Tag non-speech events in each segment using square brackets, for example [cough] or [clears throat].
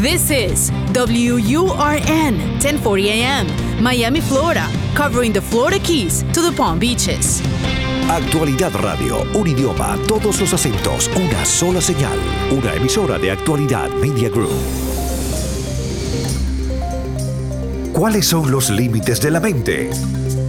This is WURN 1040 AM, Miami, Florida, covering the Florida Keys to the Palm Beaches. Actualidad Radio, un idioma, todos los acentos, una sola señal, una emisora de Actualidad Media Group. ¿Cuáles son los límites de la mente?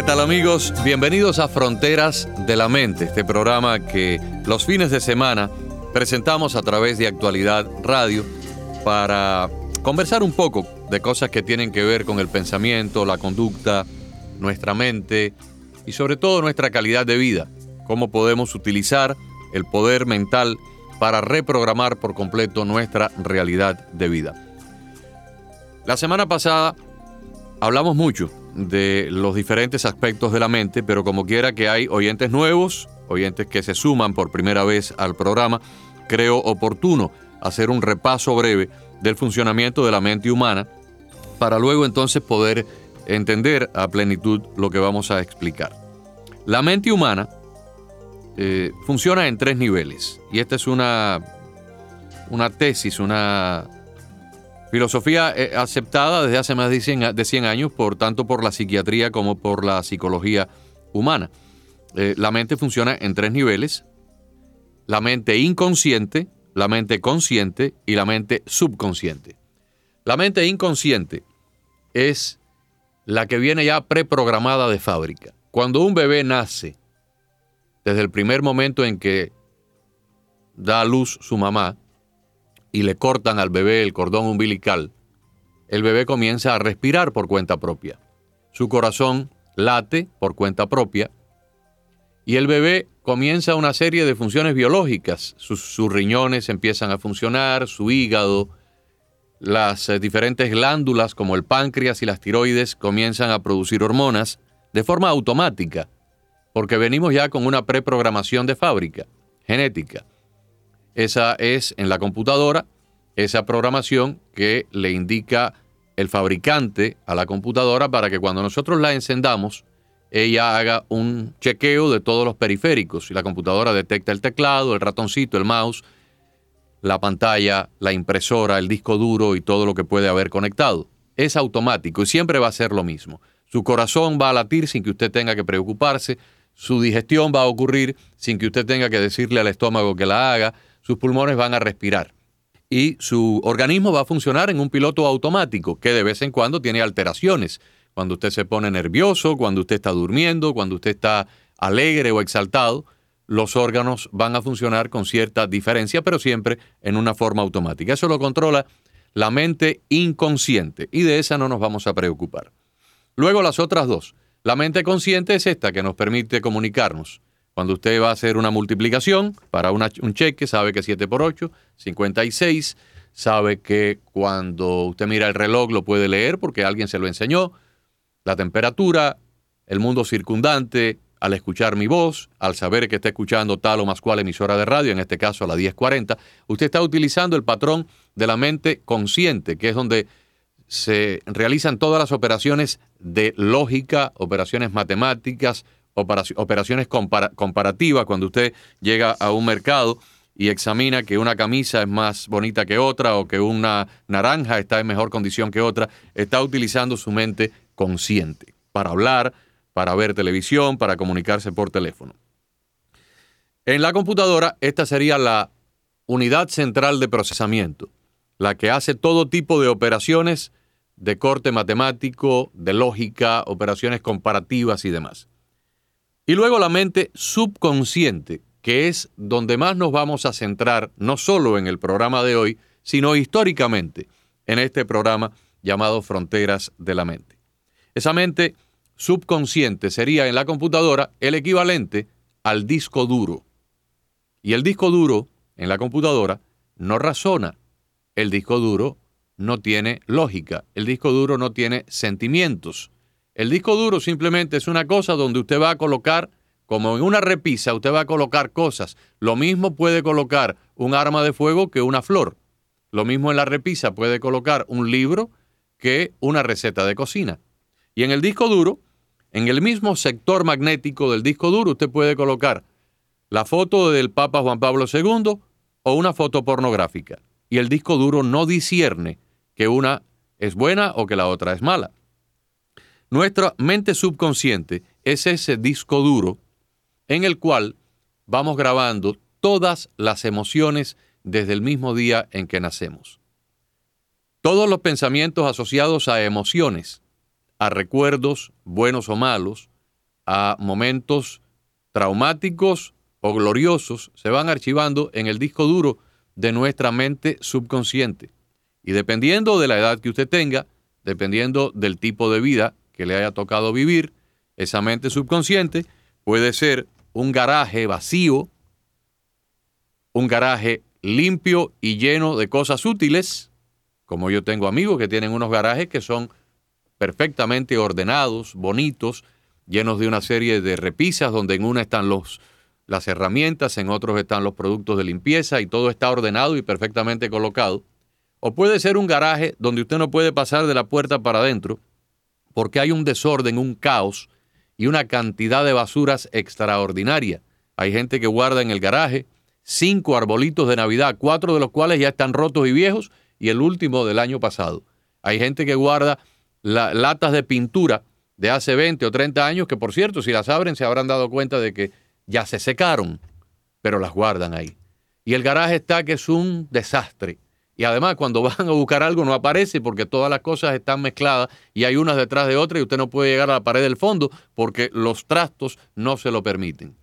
¿Qué tal amigos? Bienvenidos a Fronteras de la Mente, este programa que los fines de semana presentamos a través de Actualidad Radio para conversar un poco de cosas que tienen que ver con el pensamiento, la conducta, nuestra mente y sobre todo nuestra calidad de vida. Cómo podemos utilizar el poder mental para reprogramar por completo nuestra realidad de vida. La semana pasada hablamos mucho de los diferentes aspectos de la mente, pero como quiera que hay oyentes nuevos, oyentes que se suman por primera vez al programa, creo oportuno hacer un repaso breve del funcionamiento de la mente humana para luego entonces poder entender a plenitud lo que vamos a explicar. La mente humana eh, funciona en tres niveles y esta es una, una tesis, una filosofía eh, aceptada desde hace más de 100, de 100, años por tanto por la psiquiatría como por la psicología humana. Eh, la mente funciona en tres niveles. La mente inconsciente, la mente consciente y la mente subconsciente. La mente inconsciente es la que viene ya preprogramada de fábrica. Cuando un bebé nace, desde el primer momento en que da a luz su mamá y le cortan al bebé el cordón umbilical, el bebé comienza a respirar por cuenta propia. Su corazón late por cuenta propia y el bebé comienza una serie de funciones biológicas. Sus, riñones empiezan a funcionar, su hígado, las eh, diferentes glándulas como el páncreas y las tiroides comienzan a producir hormonas de forma automática, porque venimos ya con una preprogramación de fábrica, genética. Esa es en la computadora, esa programación que le indica el fabricante a la computadora para que cuando nosotros la encendamos, ella haga un chequeo de todos los periféricos y la computadora detecta el teclado, el ratoncito, el mouse, la pantalla, la impresora, el disco duro y todo lo que puede haber conectado. Es automático y siempre va a ser lo mismo. Su corazón va a latir sin que usted tenga que preocuparse, su digestión va a ocurrir sin que usted tenga que decirle al estómago que la haga, sus pulmones van a respirar y su organismo va a funcionar en un piloto automático que de vez en cuando tiene alteraciones cuando usted se pone nervioso, cuando usted está durmiendo, cuando usted está alegre o exaltado, los órganos van a funcionar con cierta diferencia, pero siempre en una forma automática. Eso lo controla la mente inconsciente y de esa no nos vamos a preocupar. Luego las otras dos. La mente consciente es esta que nos permite comunicarnos. Cuando usted va a hacer una multiplicación para un cheque, sabe que 7 por 8, 56, sabe que cuando usted mira el reloj lo puede leer porque alguien se lo enseñó, la temperatura, el mundo circundante, al escuchar mi voz, al saber que está escuchando tal o más cual emisora de radio, en este caso a la 1040, usted está utilizando el patrón de la mente consciente, que es donde se realizan todas las operaciones de lógica, operaciones matemáticas, operaciones comparativas, cuando usted llega a un mercado y examina que una camisa es más bonita que otra o que una naranja está en mejor condición que otra, está utilizando su mente consciente para hablar, para ver televisión, para comunicarse por teléfono. En la computadora, esta sería la unidad central de procesamiento, la que hace todo tipo de operaciones de corte matemático, de lógica, operaciones comparativas y demás. Y luego la mente subconsciente, que es donde más nos vamos a centrar, no solo en el programa de hoy, sino históricamente en este programa llamado Fronteras de la Mente. Esa mente subconsciente sería en la computadora el equivalente al disco duro. Y el disco duro en la computadora no razona. El disco duro no tiene lógica, el disco duro no tiene sentimientos. El disco duro simplemente es una cosa donde usted va a colocar, como en una repisa, usted va a colocar cosas. Lo mismo puede colocar un arma de fuego que una flor. Lo mismo en la repisa puede colocar un libro que una receta de cocina. Y en el disco duro, en el mismo sector magnético del disco duro, usted puede colocar la foto del Papa Juan Pablo II o una foto pornográfica. Y el disco duro no discierne que una es buena o que la otra es mala. Nuestra mente subconsciente es ese disco duro en el cual vamos grabando todas las emociones desde el mismo día en que nacemos. Todos los pensamientos asociados a emociones, a recuerdos, buenos o malos, a momentos traumáticos o gloriosos, se van archivando en el disco duro de nuestra mente subconsciente. Y dependiendo de la edad que usted tenga, dependiendo del tipo de vida que le haya tocado vivir, esa mente subconsciente puede ser un garaje vacío, un garaje limpio y lleno de cosas útiles, como yo tengo amigos que tienen unos garajes que son perfectamente ordenados, bonitos, llenos de una serie de repisas donde en una están los, las herramientas, en otros están los productos de limpieza y todo está ordenado y perfectamente colocado. O puede ser un garaje donde usted no puede pasar de la puerta para adentro porque hay un desorden, un caos y una cantidad de basuras extraordinaria. Hay gente que guarda en el garaje cinco arbolitos de Navidad, cuatro de los cuales ya están rotos y viejos, y el último del año pasado. Hay gente que guarda latas de pintura de hace 20 o 30 años, que por cierto, si las abren se habrán dado cuenta de que ya se secaron, pero las guardan ahí. Y el garaje está que es un desastre. Y además cuando [laughs] van a buscar algo no aparece porque todas las cosas están mezcladas y hay unas detrás de otras y usted no puede llegar a la pared del fondo porque los trastos no se lo permiten.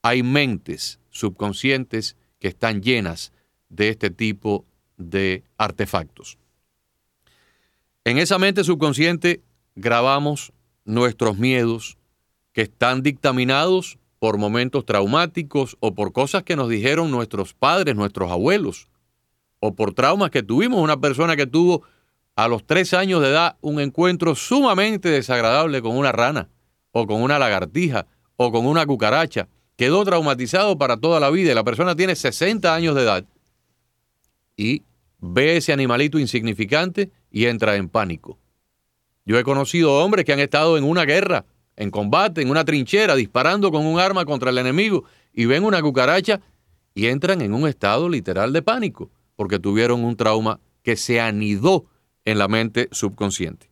Hay mentes subconscientes que están llenas de este tipo de artefactos. En esa mente subconsciente grabamos nuestros miedos que están dictaminados por momentos traumáticos o por cosas que nos dijeron nuestros padres, nuestros abuelos, o por traumas que tuvimos. Una persona que tuvo a los tres años de edad un encuentro sumamente desagradable con una rana, o con una lagartija, o con una cucaracha, quedó traumatizado para toda la vida y la persona tiene 60 años de edad y ve ese animalito insignificante y entra en pánico. Yo he conocido hombres que han estado en una guerra, en combate, en una trinchera, disparando con un arma contra el enemigo y ven una cucaracha y entran en un estado literal de pánico porque tuvieron un trauma que se anidó en la mente subconsciente.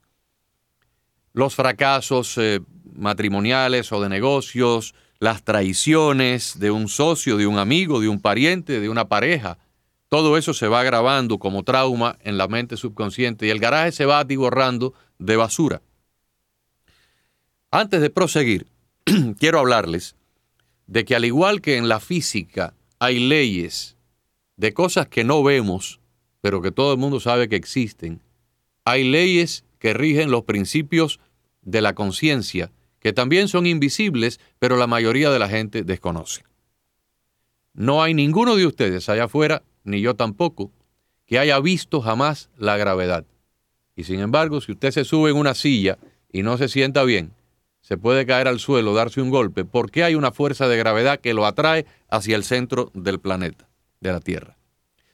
Los fracasos eh, matrimoniales o de negocios, las traiciones de un socio, de un amigo, de un pariente, de una pareja. Todo eso se va grabando como trauma en la mente subconsciente y el garaje se va atiborrando de basura. Antes de proseguir, [clears throat] quiero hablarles de que al igual que en la física hay leyes de cosas que no vemos, pero que todo el mundo sabe que existen, hay leyes que rigen los principios de la conciencia que también son invisibles, pero la mayoría de la gente desconoce. No hay ninguno de ustedes allá afuera, ni yo tampoco, que haya visto jamás la gravedad. Y sin embargo, si usted se sube en una silla y no se sienta bien, se puede caer al suelo, darse un golpe, porque hay una fuerza de gravedad que lo atrae hacia el centro del planeta, de la Tierra.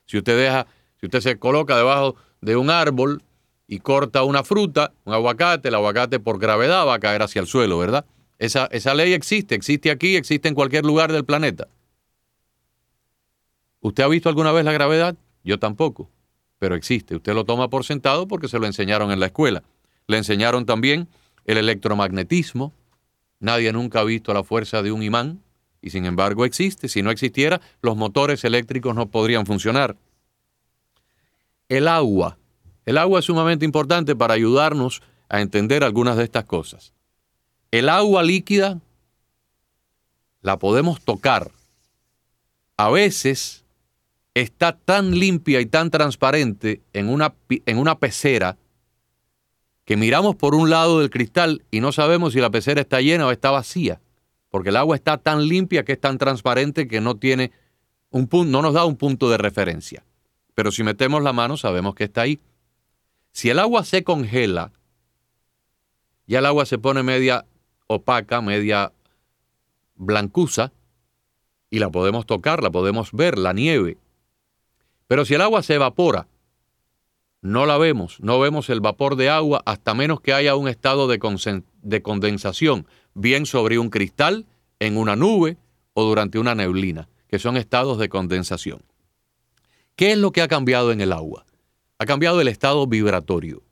Si usted deja, si usted se coloca debajo de un árbol y corta una fruta, un aguacate, el aguacate por gravedad va a caer hacia el suelo, ¿verdad? Esa, esa ley existe, existe aquí, existe en cualquier lugar del planeta. ¿Usted ha visto alguna vez la gravedad? Yo tampoco, pero existe. Usted lo toma por sentado porque se lo enseñaron en la escuela. Le enseñaron también el electromagnetismo. Nadie nunca ha visto la fuerza de un imán y sin embargo existe. Si no existiera, los motores eléctricos no podrían funcionar. El agua el agua es sumamente importante para ayudarnos a entender algunas de estas cosas. El agua líquida la podemos tocar. A veces está tan limpia y tan transparente en una, en una pecera que miramos por un lado del cristal y no sabemos si la pecera está llena o está vacía, porque el agua está tan limpia que es tan transparente que no tiene un punto, no nos da un punto de referencia. Pero si metemos la mano sabemos que está ahí Si el agua se congela, ya el agua se pone media opaca, media blancuza, y la podemos tocar, la podemos ver, la nieve. Pero si el agua se evapora, no la vemos, no vemos el vapor de agua hasta menos que haya un estado de, de condensación, bien sobre un cristal, en una nube o durante una neblina, que son estados de condensación. ¿Qué es lo que ha cambiado en el agua? Ha cambiado el estado vibratorio.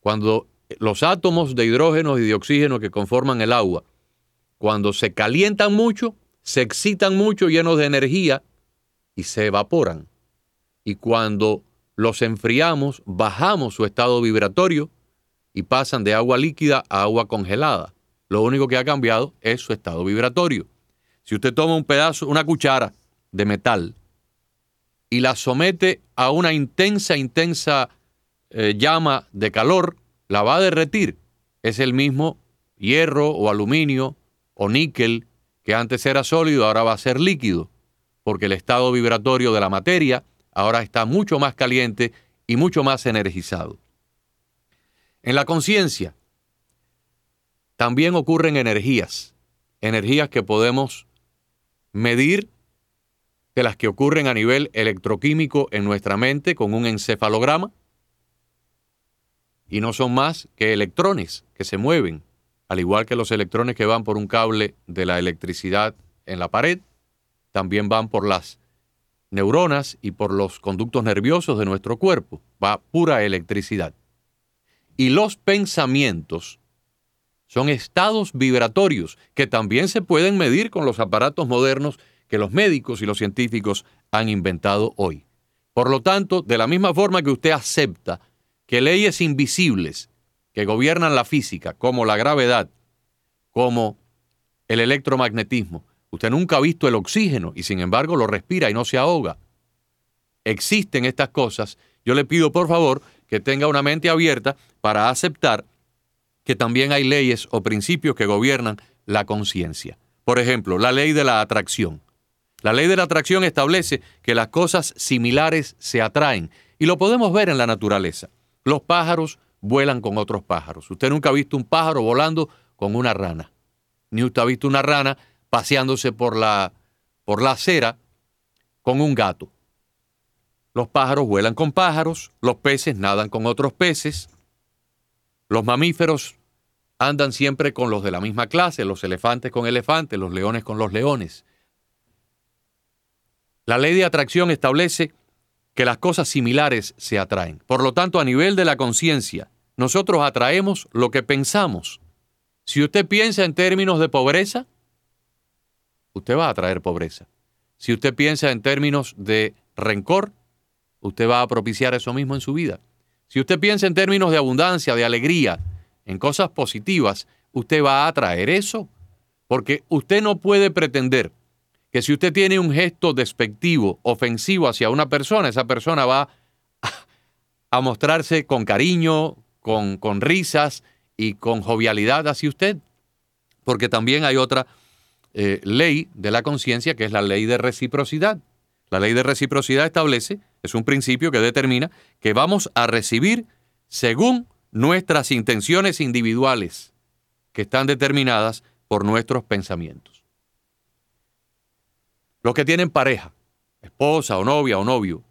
Cuando los átomos de hidrógeno y de oxígeno que conforman el agua, cuando se calientan mucho, se excitan mucho llenos de energía y se evaporan. Y cuando los enfriamos, bajamos su estado vibratorio y pasan de agua líquida a agua congelada. Lo único que ha cambiado es su estado vibratorio. Si usted toma un pedazo, una cuchara de metal y la somete a una intensa, intensa eh, llama de calor, la va a derretir. Es el mismo hierro o aluminio o níquel que antes era sólido, ahora va a ser líquido, porque el estado vibratorio de la materia ahora está mucho más caliente y mucho más energizado. En la conciencia también ocurren energías, energías que podemos medir de las que ocurren a nivel electroquímico en nuestra mente con un encefalograma, y no son más que electrones que se mueven, al igual que los electrones que van por un cable de la electricidad en la pared, también van por las neuronas y por los conductos nerviosos de nuestro cuerpo. Va pura electricidad. Y los pensamientos son estados vibratorios que también se pueden medir con los aparatos modernos que los médicos y los científicos han inventado hoy. Por lo tanto, de la misma forma que usted acepta que leyes invisibles que gobiernan la física, como la gravedad, como el electromagnetismo, Usted nunca ha visto el oxígeno y sin embargo lo respira y no se ahoga. Existen estas cosas. Yo le pido por favor que tenga una mente abierta para aceptar que también hay leyes o principios que gobiernan la conciencia. Por ejemplo, la ley de la atracción. La ley de la atracción establece que las cosas similares se atraen y lo podemos ver en la naturaleza. Los pájaros vuelan con otros pájaros. Usted nunca ha visto un pájaro volando con una rana, ni usted ha visto una rana paseándose por la, por la acera con un gato. Los pájaros vuelan con pájaros, los peces nadan con otros peces, los mamíferos andan siempre con los de la misma clase, los elefantes con elefantes, los leones con los leones. La ley de atracción establece que las cosas similares se atraen. Por lo tanto, a nivel de la conciencia, nosotros atraemos lo que pensamos. Si usted piensa en términos de pobreza, usted va a traer pobreza. Si usted piensa en términos de rencor, usted va a propiciar eso mismo en su vida. Si usted piensa en términos de abundancia, de alegría, en cosas positivas, usted va a atraer eso. Porque usted no puede pretender que si usted tiene un gesto despectivo, ofensivo hacia una persona, esa persona va a, mostrarse con cariño, con, risas y con jovialidad hacia usted. Porque también hay otra eh, ley de la conciencia, que es la ley de reciprocidad. La ley de reciprocidad establece, es un principio que determina que vamos a recibir según nuestras intenciones individuales, que están determinadas por nuestros pensamientos. Los que tienen pareja, esposa o novia o novio,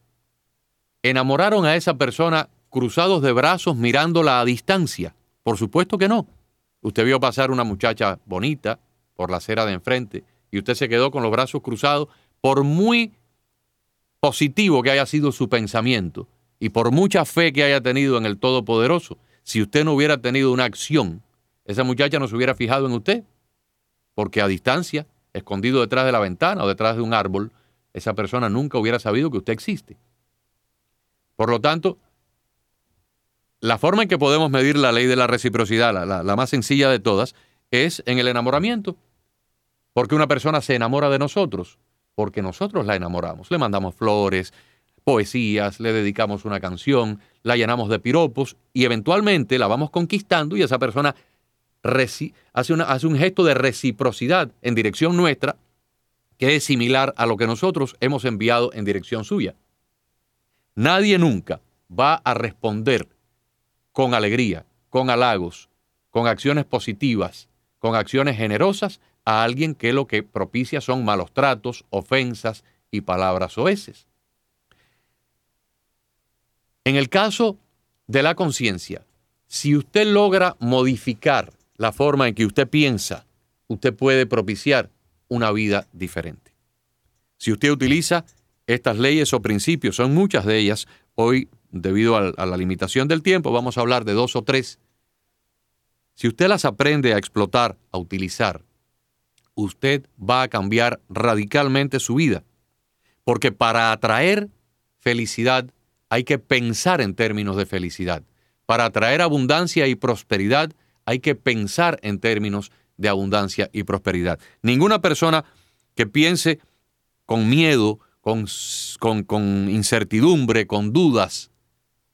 enamoraron a esa persona cruzados de brazos mirándola a distancia. Por supuesto que no. Usted vio pasar una muchacha bonita, por la acera de enfrente y usted se quedó con los brazos cruzados, por muy positivo que haya sido su pensamiento y por mucha fe que haya tenido en el Todopoderoso, si usted no hubiera tenido una acción, esa muchacha no se hubiera fijado en usted, porque a distancia, escondido detrás de la ventana o detrás de un árbol, esa persona nunca hubiera sabido que usted existe. Por lo tanto, la forma en que podemos medir la ley de la reciprocidad, la, la más sencilla de todas, es en el enamoramiento. Porque una persona se enamora de nosotros, porque nosotros la enamoramos. Le mandamos flores, poesías, le dedicamos una canción, la llenamos de piropos y eventualmente la vamos conquistando y esa persona hace, hace un gesto de reciprocidad en dirección nuestra que es similar a lo que nosotros hemos enviado en dirección suya. Nadie nunca va a responder con alegría, con halagos, con acciones positivas, con acciones generosas a alguien que lo que propicia son malos tratos, ofensas y palabras oeces. En el caso de la conciencia, si usted logra modificar la forma en que usted piensa, usted puede propiciar una vida diferente. Si usted utiliza estas leyes o principios, son muchas de ellas, hoy debido a, la limitación del tiempo, vamos a hablar de dos o tres. Si usted las aprende a explotar, a utilizar, usted va a cambiar radicalmente su vida. Porque para atraer felicidad hay que pensar en términos de felicidad. Para atraer abundancia y prosperidad hay que pensar en términos de abundancia y prosperidad. Ninguna persona que piense con miedo, con, con, incertidumbre, con dudas,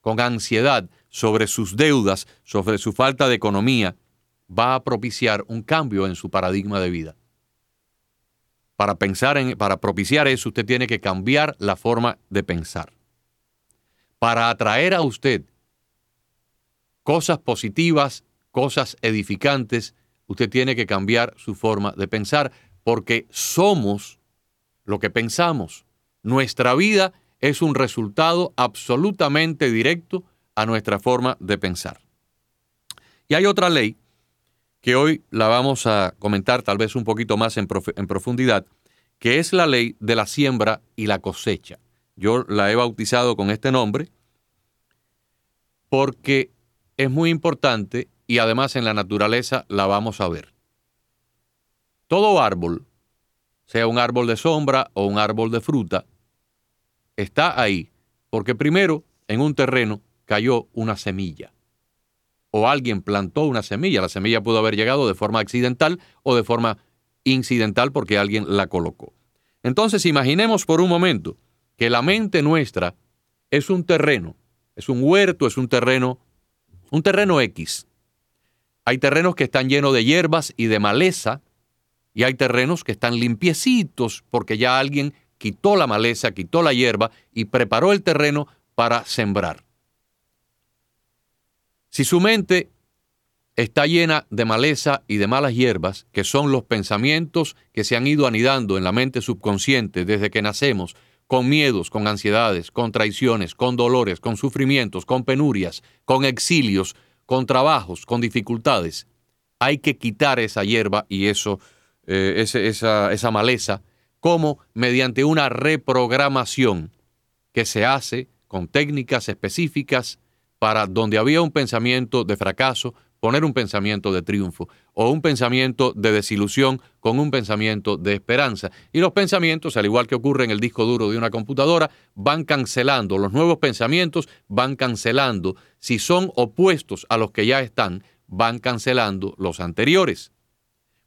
con ansiedad sobre sus deudas, sobre su falta de economía, va a propiciar un cambio en su paradigma de vida. Para pensar en, para propiciar eso, usted tiene que cambiar la forma de pensar. Para atraer a usted cosas positivas, cosas edificantes, usted tiene que cambiar su forma de pensar, porque somos lo que pensamos. Nuestra vida es un resultado absolutamente directo a nuestra forma de pensar. Y hay otra ley que hoy la vamos a comentar tal vez un poquito más en, profundidad, que es la ley de la siembra y la cosecha. Yo la he bautizado con este nombre porque es muy importante y además en la naturaleza la vamos a ver. Todo árbol, sea un árbol de sombra o un árbol de fruta, está ahí porque primero en un terreno cayó una semilla o alguien plantó una semilla. La semilla pudo haber llegado de forma accidental o de forma incidental porque alguien la colocó. Entonces imaginemos por un momento que la mente nuestra es un terreno, es un huerto, es un terreno, un terreno X. Hay terrenos que están llenos de hierbas y de maleza y hay terrenos que están limpiecitos porque ya alguien quitó la maleza, quitó la hierba y preparó el terreno para sembrar. Si su mente está llena de maleza y de malas hierbas, que son los pensamientos que se han ido anidando en la mente subconsciente desde que nacemos, con miedos, con ansiedades, con traiciones, con dolores, con sufrimientos, con penurias, con exilios, con trabajos, con dificultades, hay que quitar esa hierba y eso, eh, esa, esa maleza como mediante una reprogramación que se hace con técnicas específicas para donde había un pensamiento de fracaso, poner un pensamiento de triunfo o un pensamiento de desilusión con un pensamiento de esperanza. Y los pensamientos, al igual que ocurre en el disco duro de una computadora, van cancelando, los nuevos pensamientos van cancelando, si son opuestos a los que ya están, van cancelando los anteriores.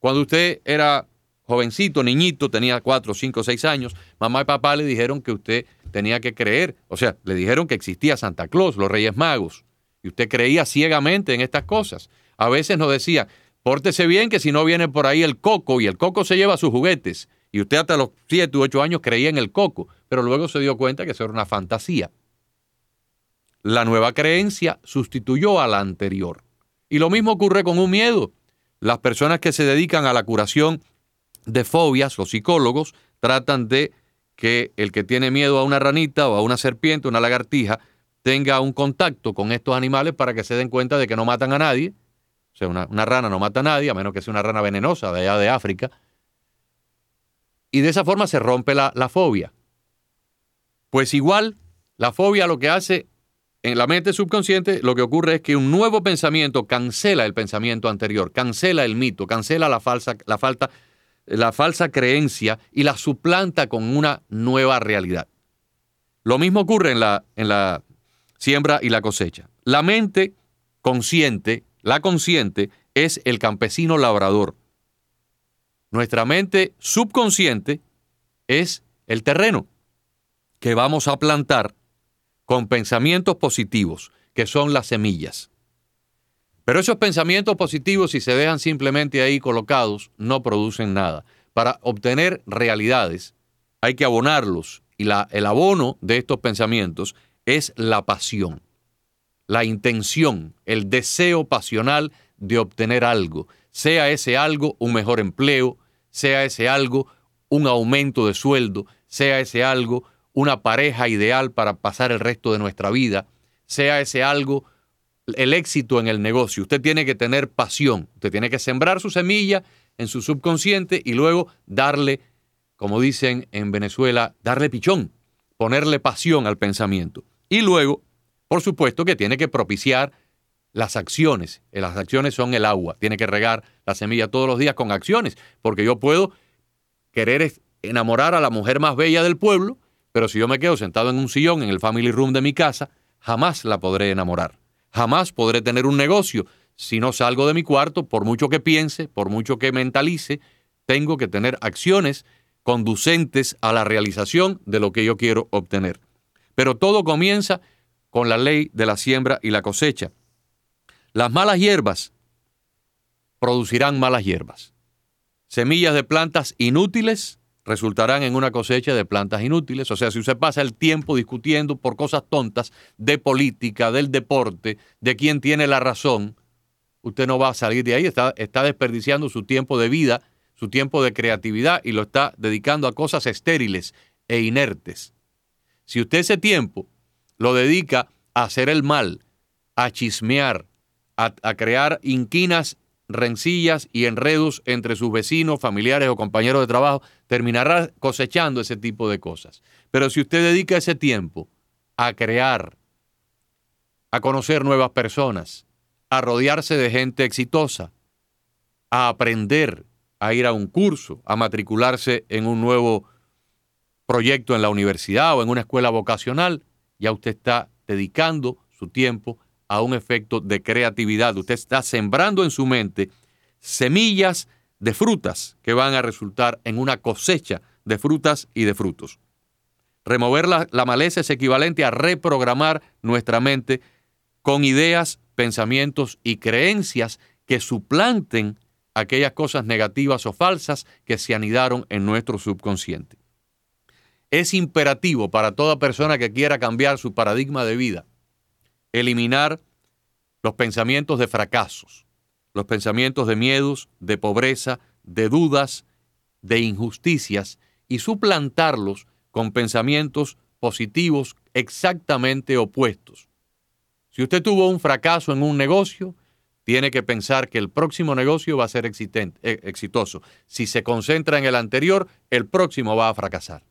Cuando usted era jovencito, niñito, tenía cuatro, cinco, seis años, mamá y papá le dijeron que usted tenía que creer, o sea, le dijeron que existía Santa Claus, los Reyes Magos, y usted creía ciegamente en estas cosas. A veces nos decía, pórtese bien que si no viene por ahí el coco y el coco se lleva sus juguetes. Y usted hasta los siete u ocho años creía en el coco, pero luego se dio cuenta que eso era una fantasía. La nueva creencia sustituyó a la anterior. Y lo mismo ocurre con un miedo. Las personas que se dedican a la curación de fobias, los psicólogos tratan de que el que tiene miedo a una ranita o a una serpiente, una lagartija, tenga un contacto con estos animales para que se den cuenta de que no matan a nadie. O sea, una, rana no mata a nadie, a menos que sea una rana venenosa de allá de África. Y de esa forma se rompe la, la fobia. Pues igual, la fobia lo que hace en la mente subconsciente, lo que ocurre es que un nuevo pensamiento cancela el pensamiento anterior, cancela el mito, cancela la, falsa, la falta la falsa creencia y la suplanta con una nueva realidad. Lo mismo ocurre en la, en la siembra y la cosecha. La mente consciente, la consciente, es el campesino labrador. Nuestra mente subconsciente es el terreno que vamos a plantar con pensamientos positivos, que son las semillas. Pero esos pensamientos positivos, si se dejan simplemente ahí colocados, no producen nada. Para obtener realidades hay que abonarlos y el abono de estos pensamientos es la pasión, la intención, el deseo pasional de obtener algo, sea ese algo un mejor empleo, sea ese algo un aumento de sueldo, sea ese algo una pareja ideal para pasar el resto de nuestra vida, sea ese algo el éxito en el negocio. Usted tiene que tener pasión, usted tiene que sembrar su semilla en su subconsciente y luego darle, como dicen en Venezuela, darle pichón, ponerle pasión al pensamiento. Y luego, por supuesto que tiene que propiciar las acciones. Las acciones son el agua. Tiene que regar la semilla todos los días con acciones, porque yo puedo querer enamorar a la mujer más bella del pueblo, pero si yo me quedo sentado en un sillón en el family room de mi casa, jamás la podré enamorar. Jamás podré tener un negocio si no salgo de mi cuarto, por mucho que piense, por mucho que mentalice, tengo que tener acciones conducentes a la realización de lo que yo quiero obtener. Pero todo comienza con la ley de la siembra y la cosecha. Las malas hierbas producirán malas hierbas. Semillas de plantas inútiles resultarán en una cosecha de plantas inútiles. O sea, si usted pasa el tiempo discutiendo por cosas tontas de política, del deporte, de quién tiene la razón, usted no va a salir de ahí. Está, está desperdiciando su tiempo de vida, su tiempo de creatividad y lo está dedicando a cosas estériles e inertes. Si usted ese tiempo lo dedica a hacer el mal, a chismear, a, crear inquinas, rencillas y enredos entre sus vecinos, familiares o compañeros de trabajo, terminará cosechando ese tipo de cosas. Pero si usted dedica ese tiempo a crear, a conocer nuevas personas, a rodearse de gente exitosa, a aprender, a ir a un curso, a matricularse en un nuevo proyecto en la universidad o en una escuela vocacional, ya usted está dedicando su tiempo a un efecto de creatividad. Usted está sembrando en su mente semillas de frutas que van a resultar en una cosecha de frutas y de frutos. Remover la, la, maleza es equivalente a reprogramar nuestra mente con ideas, pensamientos y creencias que suplanten aquellas cosas negativas o falsas que se anidaron en nuestro subconsciente es imperativo para toda persona que quiera cambiar su paradigma de vida, eliminar los pensamientos de fracasos, los pensamientos de miedos, de pobreza, de dudas, de injusticias y suplantarlos con pensamientos positivos exactamente opuestos. Si usted tuvo un fracaso en un negocio, tiene que pensar que el próximo negocio va a ser eh, exitoso. Si se concentra en el anterior, el próximo va a fracasar.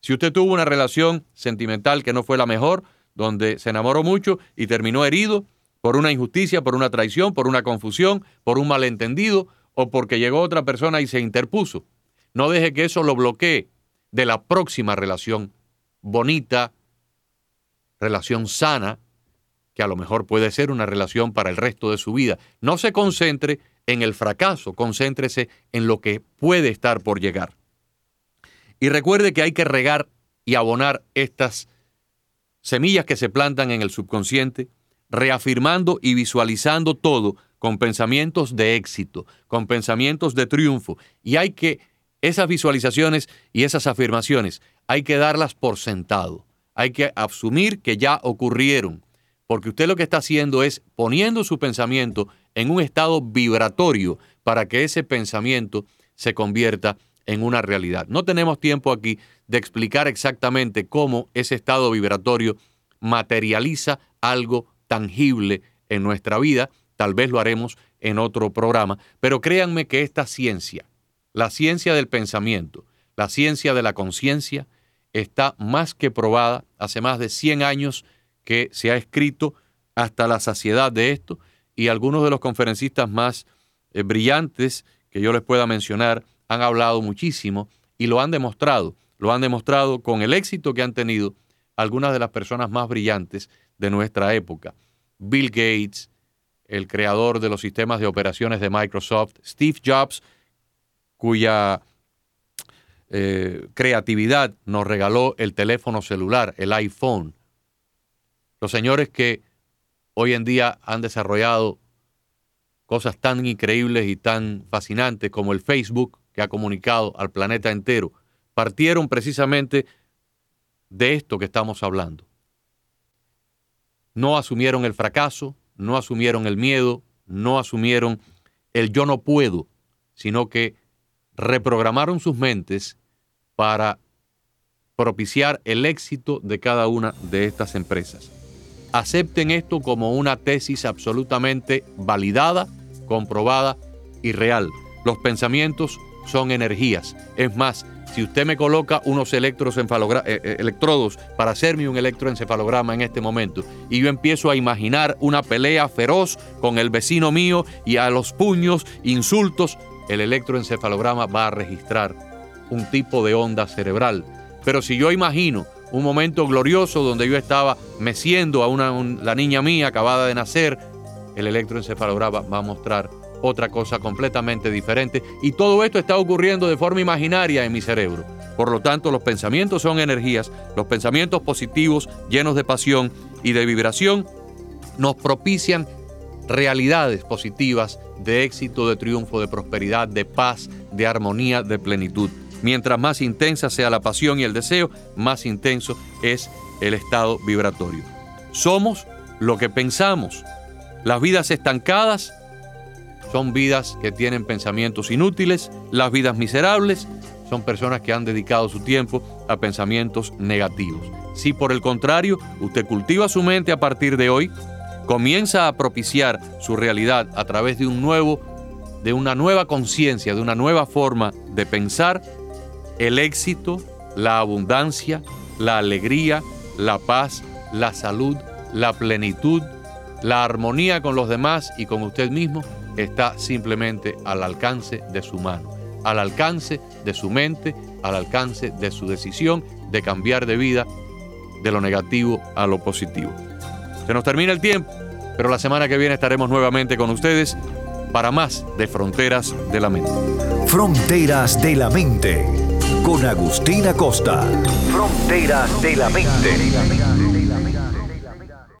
Si usted tuvo una relación sentimental que no fue la mejor, donde se enamoró mucho y terminó herido por una injusticia, por una traición, por una confusión, por un malentendido o porque llegó otra persona y se interpuso, no deje que eso lo bloquee de la próxima relación bonita, relación sana, que a lo mejor puede ser una relación para el resto de su vida. No se concentre en el fracaso, concéntrese en lo que puede estar por llegar. Y recuerde que hay que regar y abonar estas semillas que se plantan en el subconsciente, reafirmando y visualizando todo con pensamientos de éxito, con pensamientos de triunfo. Y hay que, esas visualizaciones y esas afirmaciones, hay que darlas por sentado. Hay que asumir que ya ocurrieron, porque usted lo que está haciendo es poniendo su pensamiento en un estado vibratorio para que ese pensamiento se convierta en una realidad. No tenemos tiempo aquí de explicar exactamente cómo ese estado vibratorio materializa algo tangible en nuestra vida. Tal vez lo haremos en otro programa, pero créanme que esta ciencia, la ciencia del pensamiento, la ciencia de la conciencia, está más que probada. Hace más de 100 años que se ha escrito hasta la saciedad de esto y algunos de los conferencistas más eh, brillantes que yo les pueda mencionar han hablado muchísimo y lo han demostrado. Lo han demostrado con el éxito que han tenido algunas de las personas más brillantes de nuestra época. Bill Gates, el creador de los sistemas de operaciones de Microsoft, Steve Jobs, cuya eh, creatividad nos regaló el teléfono celular, el iPhone. Los señores que hoy en día han desarrollado cosas tan increíbles y tan fascinantes como el Facebook, que ha comunicado al planeta entero, partieron precisamente de esto que estamos hablando. no asumieron el fracaso, no asumieron el miedo, no asumieron el yo no puedo, sino que reprogramaron sus mentes para propiciar el éxito de cada una de estas empresas. Acepten esto como una tesis absolutamente validada, comprobada y real. Los pensamientos son energías. Es más, si usted me coloca unos eh, eh, electrodos para hacerme un electroencefalograma en este momento y yo empiezo a imaginar una pelea feroz con el vecino mío y a los puños, insultos, el electroencefalograma va a registrar un tipo de onda cerebral. Pero si yo imagino un momento glorioso donde yo estaba meciendo a una, la niña mía acabada de nacer, el electroencefalograma va a mostrar otra cosa completamente diferente. Y todo esto está ocurriendo de forma imaginaria en mi cerebro. Por lo tanto, los pensamientos son energías, los pensamientos positivos, llenos de pasión y de vibración, nos propician realidades positivas de éxito, de triunfo, de prosperidad, de paz, de armonía, de plenitud. Mientras más intensa sea la pasión y el deseo, más intenso es el estado vibratorio. Somos lo que pensamos. Las vidas estancadas son vidas que tienen pensamientos inútiles, las vidas miserables son personas que han dedicado su tiempo a pensamientos negativos. Si por el contrario usted cultiva su mente a partir de hoy, comienza a propiciar su realidad a través de un nuevo de una nueva conciencia, de una nueva forma de pensar, el éxito, la abundancia, la alegría, la paz, la salud, la plenitud, la armonía con los demás y con usted mismo está simplemente al alcance de su mano, al alcance de su mente, al alcance de su decisión de cambiar de vida de lo negativo a lo positivo. Se nos termina el tiempo, pero la semana que viene estaremos nuevamente con ustedes para más de Fronteras de la Mente. Fronteras de la Mente con Agustina Costa. Fronteras de la Mente.